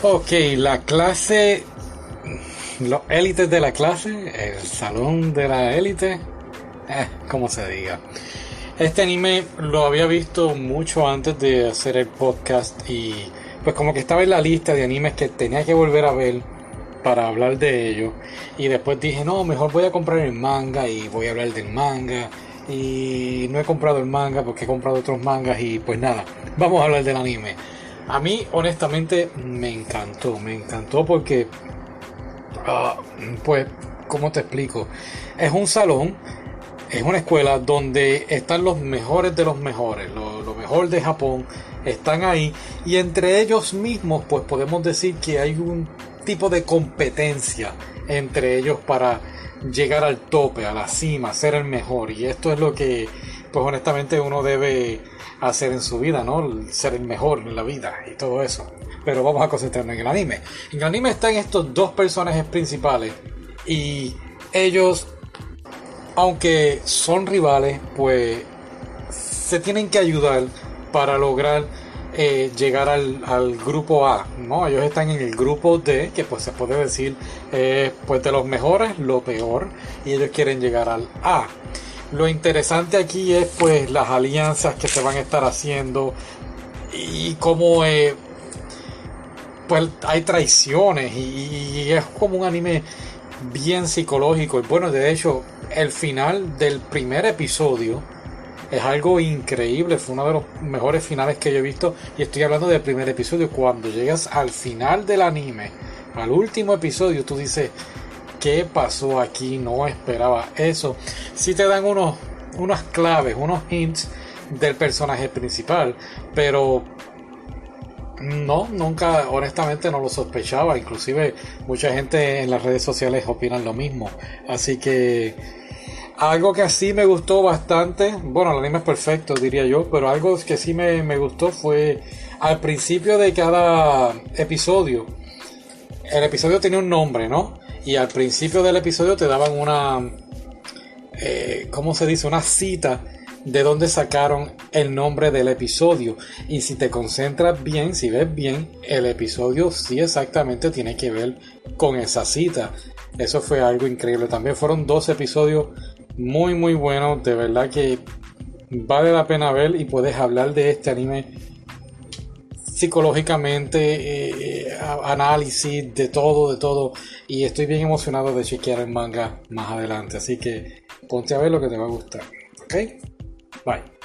Ok, la clase, los élites de la clase, el salón de la élite, eh, como se diga. Este anime lo había visto mucho antes de hacer el podcast y pues como que estaba en la lista de animes que tenía que volver a ver para hablar de ello. Y después dije, no, mejor voy a comprar el manga y voy a hablar del manga. Y no he comprado el manga porque he comprado otros mangas y pues nada, vamos a hablar del anime. A mí, honestamente, me encantó. Me encantó porque, ah, pues, ¿cómo te explico? Es un salón, es una escuela donde están los mejores de los mejores, lo, lo mejor de Japón, están ahí. Y entre ellos mismos, pues podemos decir que hay un tipo de competencia entre ellos para llegar al tope, a la cima, ser el mejor. Y esto es lo que, pues honestamente, uno debe hacer en su vida, ¿no? Ser el mejor en la vida y todo eso. Pero vamos a concentrarnos en el anime. En el anime están estos dos personajes principales y ellos, aunque son rivales, pues se tienen que ayudar para lograr eh, llegar al, al, grupo A, ¿no? Ellos están en el grupo D, que pues se puede decir, eh, pues de los mejores, lo peor, y ellos quieren llegar al A. Lo interesante aquí es pues las alianzas que se van a estar haciendo y cómo eh, pues hay traiciones y, y, es como un anime bien psicológico. Y bueno de hecho el final del primer episodio es algo increíble. Fue uno de los mejores finales que yo he visto. Y estoy hablando del primer episodio. Cuando llegas al final del anime al último episodio tú dices ¿Qué pasó aquí? No esperaba eso. Sí te dan unos, unas claves, unos hints del personaje principal, pero no, nunca, honestamente no lo sospechaba. Inclusive mucha gente en las redes sociales opinan lo mismo. Así que algo que sí me gustó bastante, bueno, el anime es perfecto, diría yo, pero algo que sí me, me gustó fue al principio de cada episodio. El episodio tenía un nombre, ¿no? Y al principio del episodio te daban una, eh, ¿cómo se dice? Una cita de dónde sacaron el nombre del episodio. Y si te concentras bien, si ves bien, el episodio sí exactamente tiene que ver con esa cita. Eso fue algo increíble. También fueron dos episodios muy muy buenos. De verdad que vale la pena ver y puedes hablar de este anime psicológicamente, eh, eh, análisis de todo, de todo. Y estoy bien emocionado de chequear el manga más adelante. Así que ponte a ver lo que te va a gustar. ¿Ok? Bye.